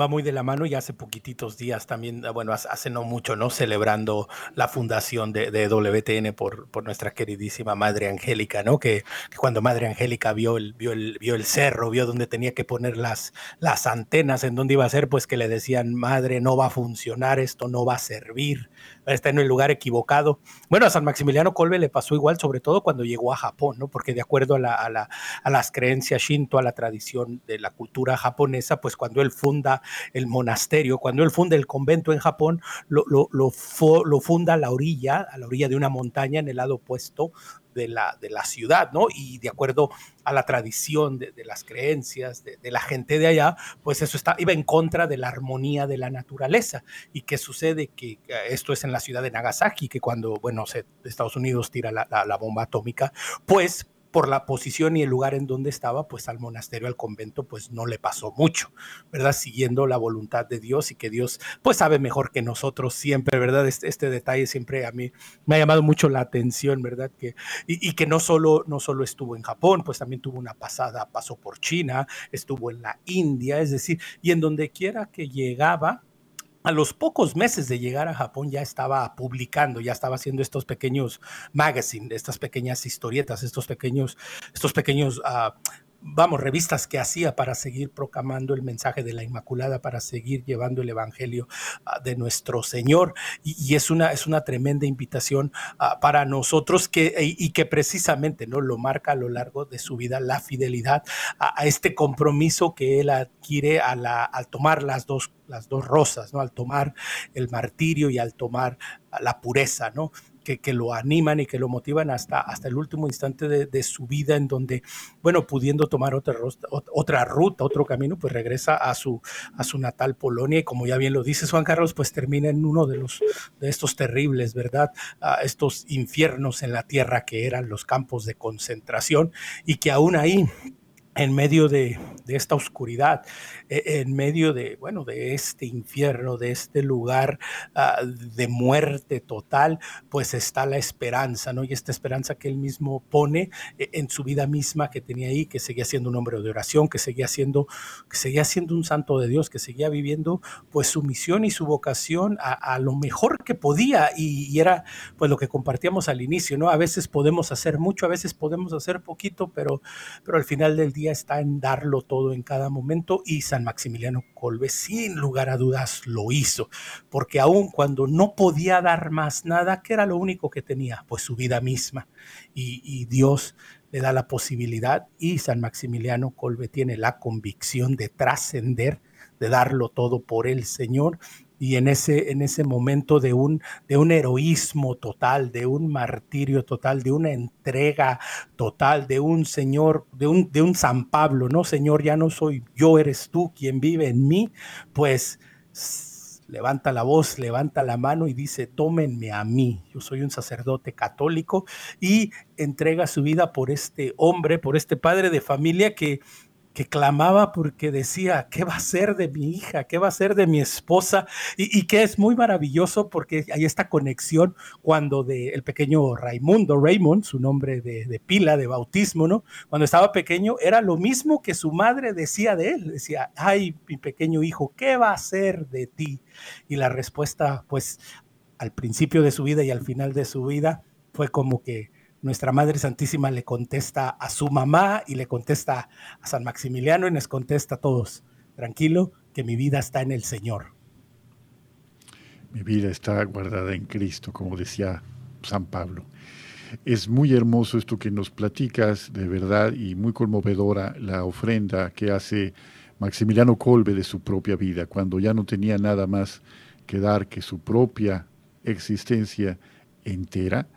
va muy de la mano y hace poquititos días también, bueno, hace no mucho, ¿no? Celebrando la fundación de, WTN por, por, nuestra queridísima Madre Angélica, ¿no? Que, cuando Madre Angélica vio el, vio, el, vio el cerro, vio dónde tenía que poner las, las antenas, en dónde iba a ser, pues que le decían, Madre, no va a funcionar, esto no va a servir está en el lugar equivocado. Bueno, a San Maximiliano Colbe le pasó igual, sobre todo cuando llegó a Japón, ¿no? Porque de acuerdo a, la, a, las creencias shinto, a la tradición de la cultura japonesa, pues cuando él funda el monasterio, cuando él funda el convento en Japón, lo funda a la orilla, a la orilla de una montaña en el lado opuesto de la, de la ciudad, ¿no? Y de acuerdo a la tradición de, las creencias de, la gente de allá, pues eso está, iba en contra de la armonía de la naturaleza. ¿Y qué sucede? Que esto es en la ciudad de Nagasaki, que cuando, bueno, Estados Unidos tira la bomba atómica, pues por la posición y el lugar en donde estaba, pues al monasterio, al convento, pues no le pasó mucho, ¿verdad? Siguiendo la voluntad de Dios y que Dios, pues sabe mejor que nosotros siempre, ¿verdad? Este, este detalle siempre a mí me ha llamado mucho la atención, ¿verdad? Que, y, que no solo, no solo estuvo en Japón, pues también tuvo una pasada, pasó por China, estuvo en la India, es decir, y en donde quiera que llegaba, a los pocos meses de llegar a Japón ya estaba publicando, ya estaba haciendo estos pequeños magazines, estas pequeñas historietas, estos pequeños, estos pequeños uh, vamos, revistas que hacía para seguir proclamando el mensaje de la Inmaculada, para seguir llevando el Evangelio ah, de nuestro Señor. Y, es, una, es una tremenda invitación ah, para nosotros que, y, que precisamente ¿no? lo marca a lo largo de su vida la fidelidad a, este compromiso que él adquiere al tomar las dos, las dos rosas, ¿no? al tomar el martirio y al tomar la pureza, ¿no? Que, lo animan y que lo motivan hasta, hasta el último instante de, su vida, en donde, bueno, pudiendo tomar otra, ruta, otro camino, pues regresa a su, a su natal Polonia y como ya bien lo dice Juan Carlos, pues termina en uno de, los, de estos terribles, ¿verdad? estos infiernos en la tierra que eran los campos de concentración y que aún ahí en medio de, esta oscuridad, e, en medio de, bueno, de este infierno, de este lugar ah, de muerte total, pues está la esperanza, ¿no? Y esta esperanza que él mismo pone e, en su vida misma que tenía ahí, que seguía siendo un hombre de oración, que seguía siendo, que seguía siendo un santo de Dios, que seguía viviendo pues su misión y su vocación a, lo mejor que podía y, y, era pues lo que compartíamos al inicio, ¿no? A veces podemos hacer mucho, a veces podemos hacer poquito, pero, pero al final del día está en darlo todo en cada momento y San Maximiliano Colbe sin lugar a dudas lo hizo, porque aun cuando no podía dar más nada, que era lo único que tenía? Pues su vida misma y, y Dios le da la posibilidad y San Maximiliano Colbe tiene la convicción de trascender, de darlo todo por el Señor y en ese, en ese momento de un, de un heroísmo total, de un martirio total, de una entrega total, de un Señor, de un, de un San Pablo, no Señor, ya no soy yo, eres tú quien vive en mí, pues levanta la voz, levanta la mano y dice, tómenme a mí, yo soy un sacerdote católico y entrega su vida por este hombre, por este padre de familia que que clamaba porque decía, ¿qué va a ser de mi hija? ¿Qué va a ser de mi esposa? Y, que es muy maravilloso porque hay esta conexión cuando de el pequeño Raimundo, Raymond, su nombre de, pila, de bautismo, ¿no? Cuando estaba pequeño era lo mismo que su madre decía de él, decía, ay, mi pequeño hijo, ¿qué va a ser de ti? Y la respuesta, pues, al principio de su vida y al final de su vida fue como que nuestra Madre Santísima le contesta a su mamá y le contesta a San Maximiliano y nos contesta a todos, tranquilo, que mi vida está en el Señor. Mi vida está guardada en Cristo, como decía San Pablo. Es muy hermoso esto que nos platicas, de verdad, y muy conmovedora la ofrenda que hace Maximiliano Colbe de su propia vida, cuando ya no tenía nada más que dar que su propia existencia entera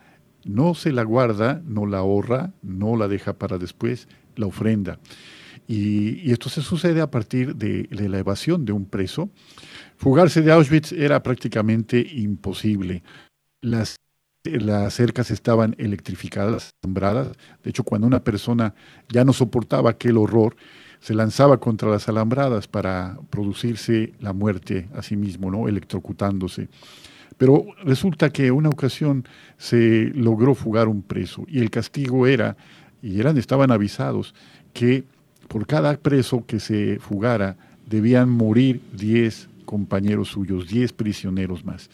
no se la guarda, no la ahorra, no la deja para después, la ofrenda. Y, esto se sucede a partir de, la evasión de un preso. Fugarse de Auschwitz era prácticamente imposible. Las, las cercas estaban electrificadas, alambradas. De hecho, cuando una persona ya no soportaba aquel horror, se lanzaba contra las alambradas para producirse la muerte a sí mismo, ¿no? electrocutándose. Pero resulta que una ocasión se logró fugar un preso y el castigo era, y eran, estaban avisados, que por cada preso que se fugara debían morir 10 compañeros suyos, 10 prisioneros más.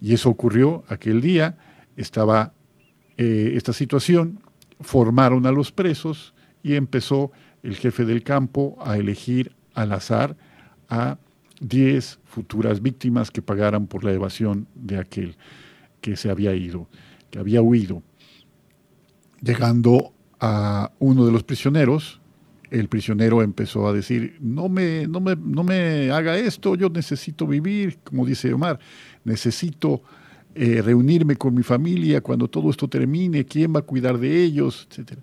Y eso ocurrió aquel día, estaba eh, esta situación, formaron a los presos y empezó el jefe del campo a elegir al azar a 10 futuras víctimas que pagaran por la evasión de aquel que se había ido, que había huido. Llegando a uno de los prisioneros, el prisionero empezó a decir, no me, no me, no me haga esto, yo necesito vivir, como dice Omar, necesito eh, reunirme con mi familia cuando todo esto termine, quién va a cuidar de ellos, etc.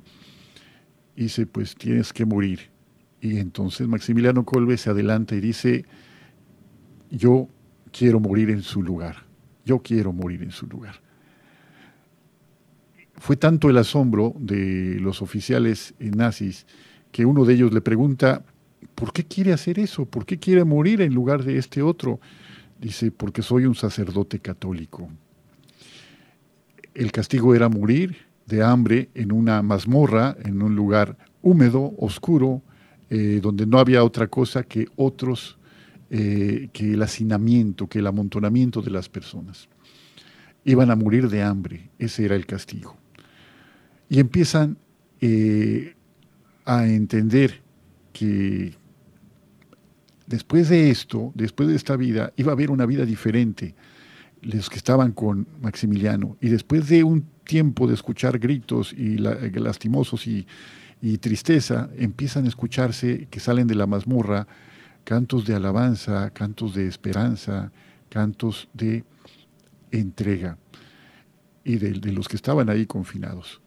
Dice, pues tienes que morir. Y entonces Maximiliano Colbe se adelanta y dice, yo quiero morir en su lugar, yo quiero morir en su lugar. Fue tanto el asombro de los oficiales nazis que uno de ellos le pregunta, ¿por qué quiere hacer eso? ¿Por qué quiere morir en lugar de este otro? Dice, porque soy un sacerdote católico. El castigo era morir de hambre en una mazmorra, en un lugar húmedo, oscuro, eh, donde no había otra cosa que otros eh, que el hacinamiento, que el amontonamiento de las personas. Iban a morir de hambre, ese era el castigo. Y empiezan eh, a entender que después de esto, después de esta vida, iba a haber una vida diferente. Los que estaban con Maximiliano, y después de un tiempo de escuchar gritos y lastimosos y, y tristeza, empiezan a escucharse que salen de la mazmorra cantos de alabanza, cantos de esperanza, cantos de entrega y de, los que estaban ahí confinados.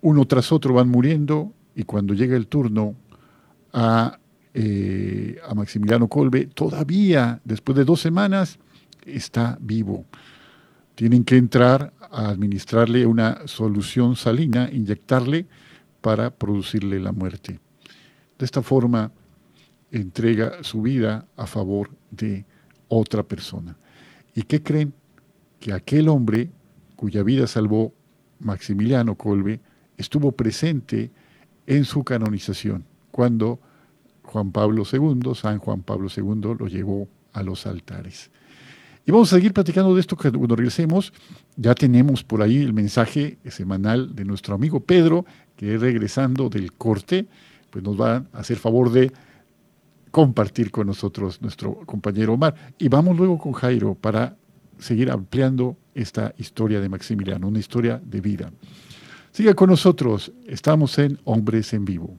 Uno tras otro van muriendo y cuando llega el turno a, eh, a Maximiliano Colbe, todavía después de dos semanas está vivo. Tienen que entrar a administrarle una solución salina, inyectarle para producirle la muerte. De esta forma entrega su vida a favor de otra persona. ¿Y qué creen? Que aquel hombre cuya vida salvó Maximiliano Colbe estuvo presente en su canonización, cuando Juan Pablo II, San Juan Pablo II, lo llevó a los altares. Y vamos a seguir platicando de esto cuando regresemos. Ya tenemos por ahí el mensaje semanal de nuestro amigo Pedro, que regresando del corte, pues nos va a hacer favor de compartir con nosotros nuestro compañero Omar. Y vamos luego con Jairo para seguir ampliando esta historia de Maximiliano, una historia de vida. Siga con nosotros, estamos en Hombres en Vivo.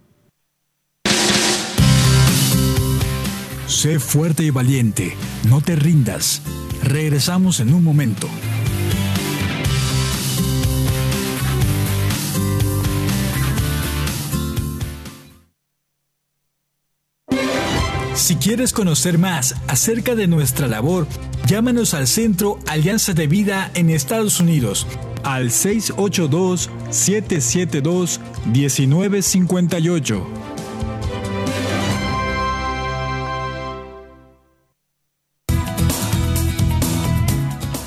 Sé fuerte y valiente, no te rindas. Regresamos en un momento. Si quieres conocer más acerca de nuestra labor, llámanos al Centro Alianza de Vida en Estados Unidos al 682-772-1958.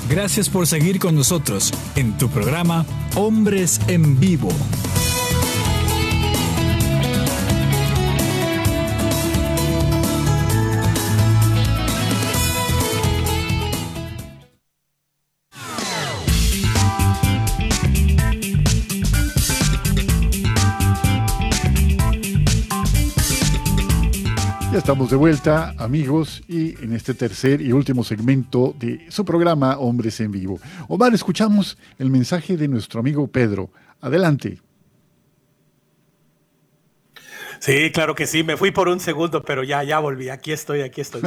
Gracias por seguir con nosotros en tu programa Hombres en Vivo. Estamos de vuelta, amigos, y en este tercer y último segmento de su programa Hombres en Vivo. Omar, escuchamos el mensaje de nuestro amigo Pedro. Adelante. Sí, claro que sí. Me fui por un segundo, pero ya, ya volví. Aquí estoy, aquí estoy.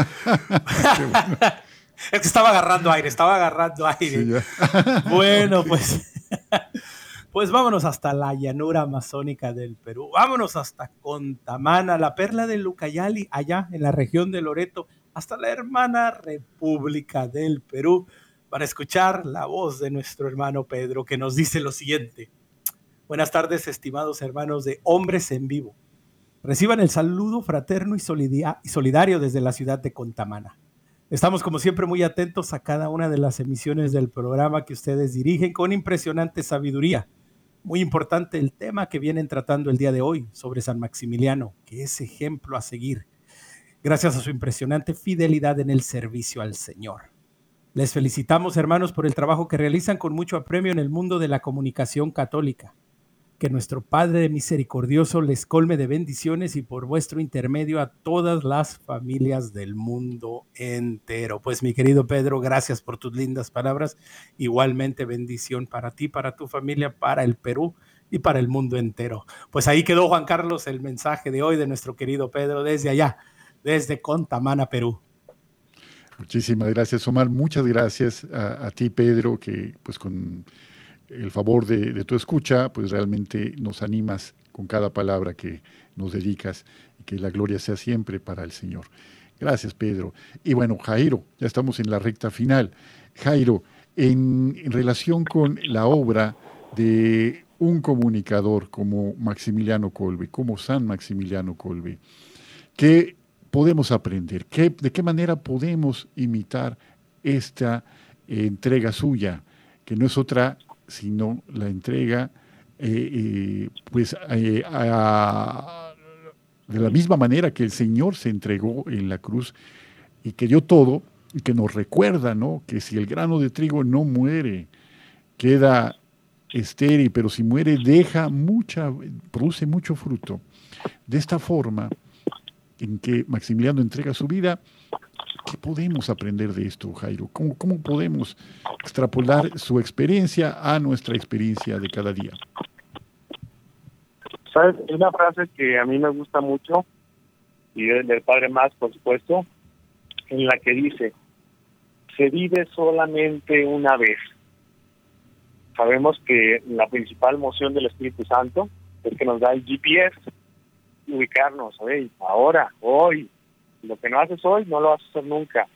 es que estaba agarrando aire, estaba agarrando aire. bueno, pues. Pues vámonos hasta la llanura amazónica del Perú, vámonos hasta Contamana, la perla de Lucayali, allá en la región de Loreto, hasta la hermana República del Perú, para escuchar la voz de nuestro hermano Pedro, que nos dice lo siguiente. Buenas tardes, estimados hermanos de Hombres en Vivo. Reciban el saludo fraterno y solidario desde la ciudad de Contamana. Estamos como siempre muy atentos a cada una de las emisiones del programa que ustedes dirigen con impresionante sabiduría muy importante el tema que vienen tratando el día de hoy sobre San Maximiliano, que es ejemplo a seguir, gracias a su impresionante fidelidad en el servicio al Señor. Les felicitamos, hermanos, por el trabajo que realizan con mucho apremio en el mundo de la comunicación católica que nuestro Padre misericordioso les colme de bendiciones y por vuestro intermedio a todas las familias del mundo entero. Pues mi querido Pedro, gracias por tus lindas palabras. Igualmente bendición para ti, para tu familia, para el Perú y para el mundo entero. Pues ahí quedó Juan Carlos el mensaje de hoy de nuestro querido Pedro desde allá, desde Contamana, Perú. Muchísimas gracias, Omar. Muchas gracias a, a ti, Pedro, que pues con el favor de, tu escucha, pues realmente nos animas con cada palabra que nos dedicas y que la gloria sea siempre para el Señor. Gracias, Pedro. Y bueno, Jairo, ya estamos en la recta final. Jairo, en, relación con la obra de un comunicador como Maximiliano Colbe, como San Maximiliano Colbe, ¿qué podemos aprender? ¿Qué, ¿De qué manera podemos imitar esta entrega suya, que no es otra sino la entrega eh, eh, pues eh, de la misma manera que el Señor se entregó en la cruz y que dio todo y que nos recuerda ¿no? que si el grano de trigo no muere, queda estéril, pero si muere deja mucha, produce mucho fruto. De esta forma en que Maximiliano entrega su vida, ¿Qué podemos aprender de esto, Jairo? ¿Cómo, ¿Cómo, podemos extrapolar su experiencia a nuestra experiencia de cada día? ¿Sabes? Una frase que a mí me gusta mucho, y del Padre Más, por supuesto, en la que dice, se vive solamente una vez. Sabemos que la principal moción del Espíritu Santo es que nos da el GPS, ubicarnos, ahora, hoy, lo que no haces hoy no lo vas a hacer nunca.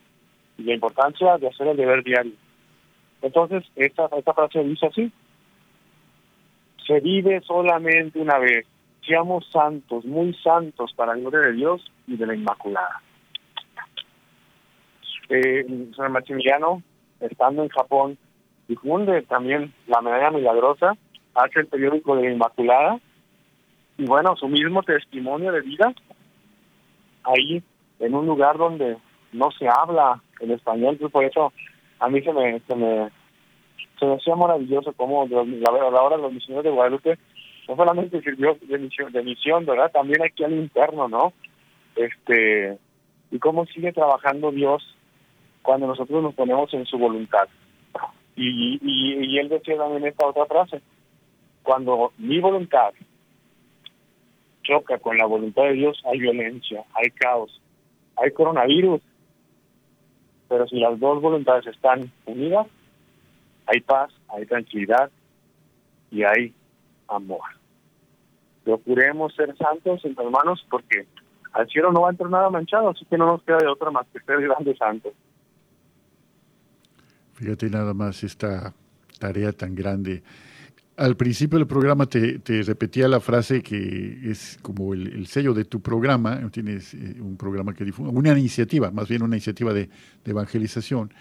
Y la importancia de hacer el deber diario. Entonces, esta, esta frase dice así. Se vive solamente una vez. seamos santos, muy santos para la gloria de Dios y de la Inmaculada. Eh, San Maximiliano, estando en Japón, difunde también la medalla milagrosa, hace el periódico de la Inmaculada, y bueno, su mismo testimonio de vida, ahí en un lugar donde no se habla el español, pues por eso a mí se me, se me, se me hacía maravilloso como la, la hora los misioneros de Guadalupe no solamente sirvió de misión, de misión, ¿verdad? También aquí al interno, ¿no? Este, y cómo sigue trabajando Dios cuando nosotros nos ponemos en su voluntad. Y, y, y él decía también esta otra frase, cuando mi voluntad choca con la voluntad de Dios, hay violencia, hay caos, hay coronavirus, pero si las dos voluntades están unidas, hay paz, hay tranquilidad y hay amor. Procuremos ser santos, entre hermanos, porque al cielo no va a entrar nada manchado, así que no nos queda de otra más que ser grandes santos. Fíjate nada más esta tarea tan grande. Al principio del programa te, repetía la frase que es como el, sello de tu programa, tienes eh, un programa que difunde, una iniciativa, más bien una iniciativa de, evangelización,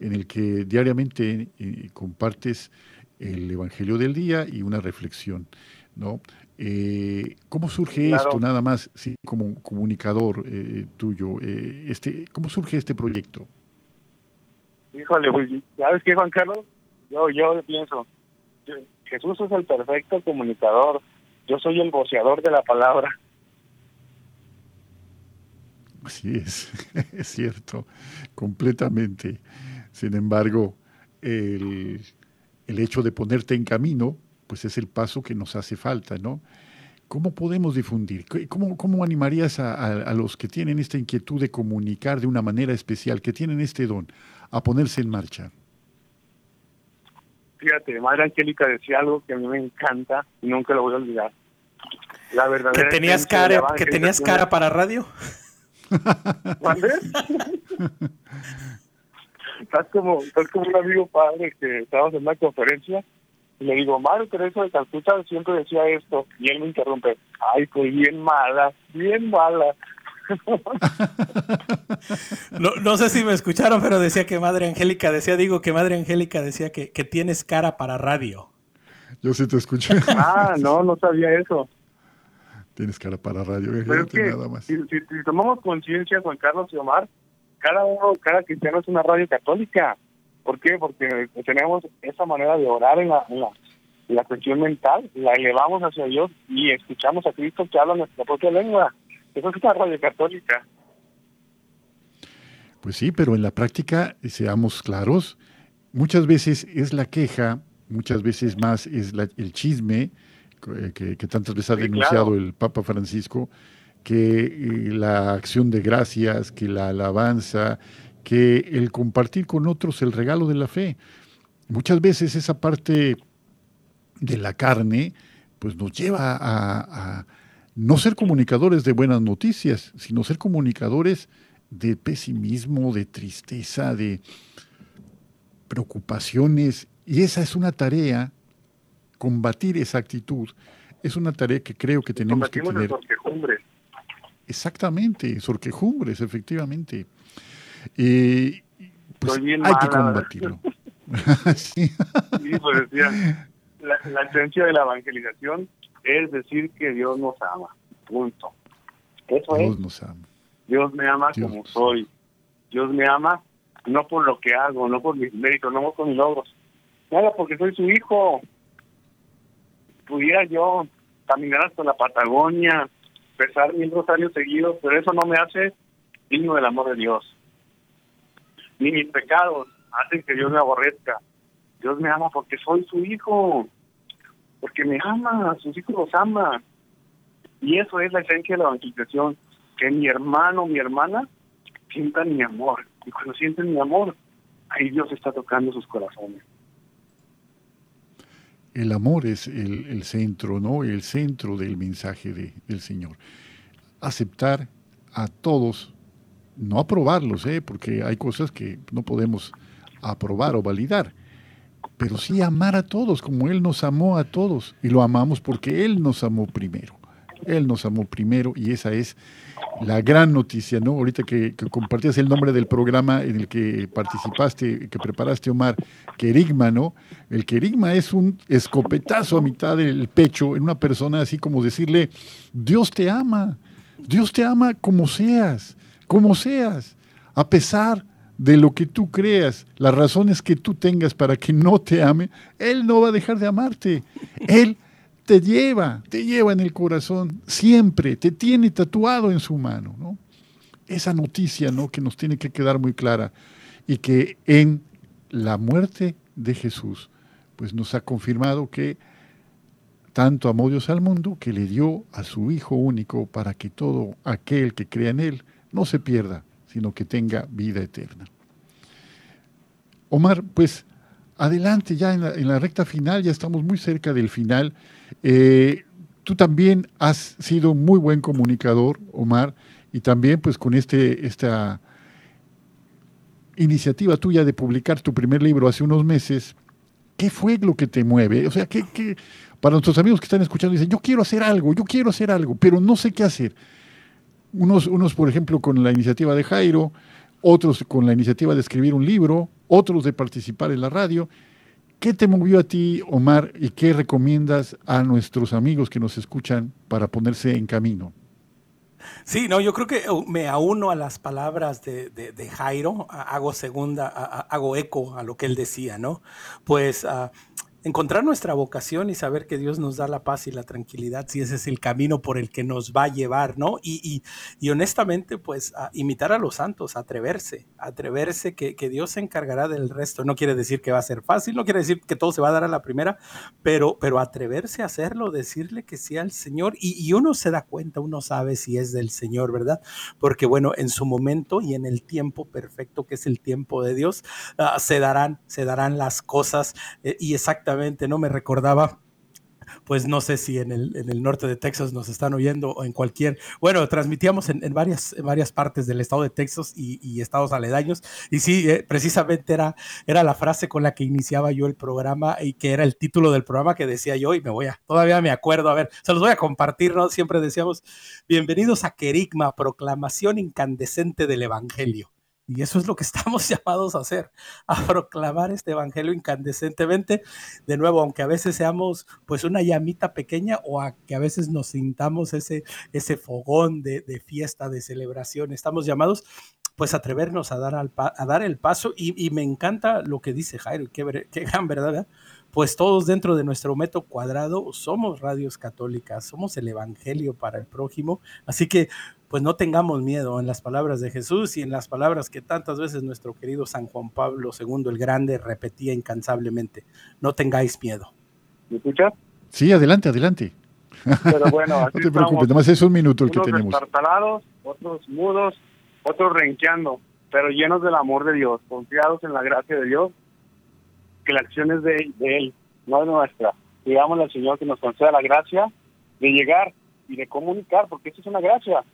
en el que diariamente eh, compartes el Evangelio del día y una reflexión, ¿no? Eh, ¿Cómo surge esto, nada más, sí, como comunicador tuyo, este, cómo surge este proyecto? Híjole, pues, ¿sabes qué, Juan Carlos? Yo, yo pienso, Jesús es el perfecto comunicador, yo soy el voceador de la palabra. Así es, es cierto, completamente. Sin embargo, el, el hecho de ponerte en camino, pues es el paso que nos hace falta, ¿no? ¿Cómo podemos difundir? ¿Cómo, cómo animarías a, los que tienen esta inquietud de comunicar de una manera especial, que tienen este don, a ponerse en marcha? Fíjate, Madre Angélica decía algo que a mí me encanta y nunca lo voy a olvidar. La verdad ¿Que tenías cara, que tenías cara para radio? estás como, estás como un amigo padre que estábamos en una conferencia y le digo, Madre Teresa de Calcuta siempre decía esto y él me interrumpe, ay, pues bien mala, bien mala. No, no, sé si me escucharon, pero decía que Madre Angélica decía, digo que Madre Angélica decía que, que tienes cara para radio. Yo sí te escuché. ah, no, no sabía eso. Tienes cara para radio, nada más. Si, tomamos conciencia, Juan Carlos y Omar, cada uno, cada cristiano es una radio católica. ¿Por qué? Porque tenemos esa manera de orar en la, en la, en la cuestión mental, la elevamos hacia Dios y escuchamos a Cristo que habla nuestra propia lengua. Eso es una radio católica. Pues sí, pero en la práctica, seamos claros, muchas veces es la queja, muchas veces más es el chisme, eh, que, tantas veces ha denunciado el Papa Francisco, que eh, la acción de gracias, que la alabanza, que el compartir con otros el regalo de la fe. Muchas veces esa parte de la carne, pues nos lleva a no ser comunicadores de buenas noticias, sino ser comunicadores de pesimismo, de tristeza, de preocupaciones. Y esa es una tarea, combatir esa actitud, es una tarea que creo que tenemos que tener. Sorquejumbres. Exactamente, sorquejumbres, efectivamente. Eh, pues hay que combatirlo. sí. pues decía, la, la esencia de la evangelización es decir que Dios nos ama. Punto. Eso Dios Nos ama. Dios me ama como soy. Dios me ama no por lo que hago, no por mis méritos, no por mis logros. Nada, porque soy su hijo. Pudiera yo caminar hasta la Patagonia, pesar mil rosarios seguidos, pero eso no me hace digno del amor de Dios. Ni mis pecados hacen que Dios me aborrezca. Dios me ama porque soy su hijo porque me ama, sus hijos los ama. Y eso es la esencia de la evangelización, que mi hermano, mi hermana, sientan mi amor. Y cuando sienten mi amor, ahí Dios está tocando sus corazones. El amor es el, centro, ¿no? El centro del mensaje de, del Señor. Aceptar a todos, no aprobarlos, ¿eh? porque hay cosas que no podemos aprobar o validar, pero sí amar a todos como Él nos amó a todos y lo amamos porque Él nos amó primero. Él nos amó primero y esa es la gran noticia, ¿no? Ahorita que, compartías el nombre del programa en el que participaste, que preparaste, Omar, Querigma, ¿no? El querigma es un escopetazo a mitad del pecho en una persona, así como decirle, Dios te ama, Dios te ama como seas, como seas, a pesar de lo que tú creas, las razones que tú tengas para que no te ame, Él no va a dejar de amarte. Él te lleva, te lleva en el corazón, siempre, te tiene tatuado en su mano. ¿no? Esa noticia ¿no? que nos tiene que quedar muy clara y que en la muerte de Jesús, pues nos ha confirmado que tanto amó Dios al mundo que le dio a su Hijo único para que todo aquel que crea en Él no se pierda, sino que tenga vida eterna. Omar, pues adelante ya en la, recta final, ya estamos muy cerca del final. Eh, tú también has sido muy buen comunicador, Omar, y también pues con este, esta iniciativa tuya de publicar tu primer libro hace unos meses, ¿qué fue lo que te mueve? O sea, ¿qué, para nuestros amigos que están escuchando dicen, yo quiero hacer algo, yo quiero hacer algo, pero no sé qué hacer. Unos, unos, por ejemplo, con la iniciativa de Jairo, otros con la iniciativa de escribir un libro, otros de participar en la radio. ¿Qué te movió a ti, Omar, y qué recomiendas a nuestros amigos que nos escuchan para ponerse en camino? Sí, no, yo creo que uh, me auno a las palabras de, Jairo, hago segunda, hago eco a lo que él decía, ¿no? Pues ah, encontrar nuestra vocación y saber que Dios nos da la paz y la tranquilidad, si ese es el camino por el que nos va a llevar, ¿no? Y, y, honestamente, pues imitar a los santos, atreverse, atreverse que, que, Dios se encargará del resto. No quiere decir que va a ser fácil, no quiere decir que todo se va a dar a la primera, pero, pero atreverse a hacerlo, decirle que sí al Señor y, y uno se da cuenta, uno sabe si es del Señor, ¿verdad? Porque bueno, en su momento y en el tiempo perfecto, que es el tiempo de Dios, ah, se darán, se darán las cosas eh, y exactamente no me recordaba pues no sé si en el, en el, norte de Texas nos están oyendo o en cualquier, bueno, transmitíamos en, varias, varias partes del estado de Texas y, estados aledaños, y sí, eh, precisamente era, era la frase con la que iniciaba yo el programa y que era el título del programa que decía yo, y me voy a, todavía me acuerdo, a ver, se los voy a compartir, ¿no? Siempre decíamos, bienvenidos a Querigma, proclamación incandescente del Evangelio. Y eso es lo que estamos llamados a hacer, a proclamar este evangelio incandescentemente. De nuevo, aunque a veces seamos pues una llamita pequeña o a que a veces nos sintamos ese, ese fogón de, fiesta, de celebración, estamos llamados pues atrevernos a dar, al, a dar el paso. Y, me encanta lo que dice Jairo, qué, qué gran verdad, pues todos dentro de nuestro método cuadrado somos radios católicas, somos el evangelio para el prójimo. Así que pues no tengamos miedo en las palabras de Jesús y en las palabras que tantas veces nuestro querido San Juan Pablo II el Grande repetía incansablemente. No tengáis miedo. ¿Me escuchas? Sí, adelante, adelante. Pero bueno, no te preocupes, nomás es un minuto el que tenemos. otros mudos, otros renqueando, pero llenos del amor de Dios, confiados en la gracia de Dios, que la acción es de, de Él, no es nuestra. Digamos al Señor que nos conceda la gracia de llegar y de comunicar, porque eso es una gracia.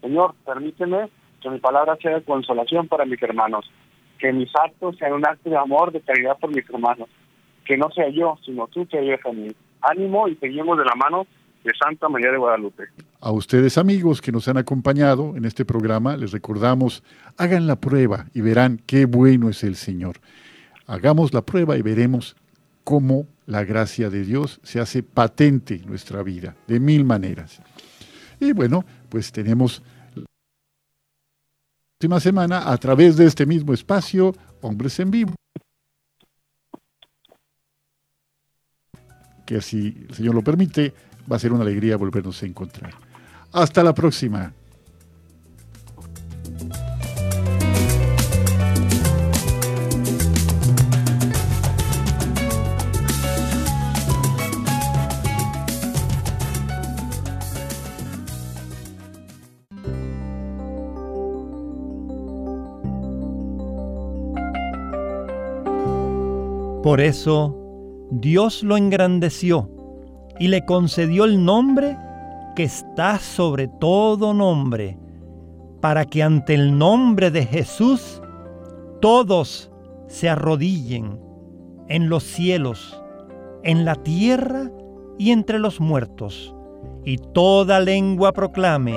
Señor, permíteme que mi palabra sea de consolación para mis hermanos, que mis actos sean un acto de amor, de caridad por mis hermanos, que no sea yo, sino tú que ayudes a mí. Ánimo y seguimos de la mano de Santa María de Guadalupe. A ustedes amigos que nos han acompañado en este programa, les recordamos, hagan la prueba y verán qué bueno es el Señor. Hagamos la prueba y veremos cómo la gracia de Dios se hace patente en nuestra vida, de mil maneras. Y bueno, pues tenemos la próxima semana a través de este mismo espacio, Hombres en Vivo. Que si el Señor lo permite, va a ser una alegría volvernos a encontrar. Hasta la próxima. Por eso Dios lo engrandeció y le concedió el nombre que está sobre todo nombre, para que ante el nombre de Jesús todos se arrodillen en los cielos, en la tierra y entre los muertos, y toda lengua proclame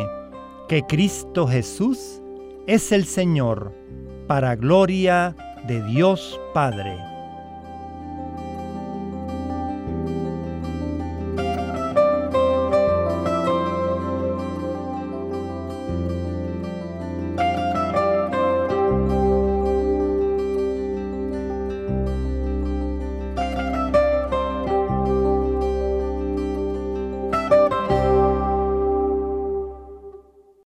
que Cristo Jesús es el Señor, para gloria de Dios Padre.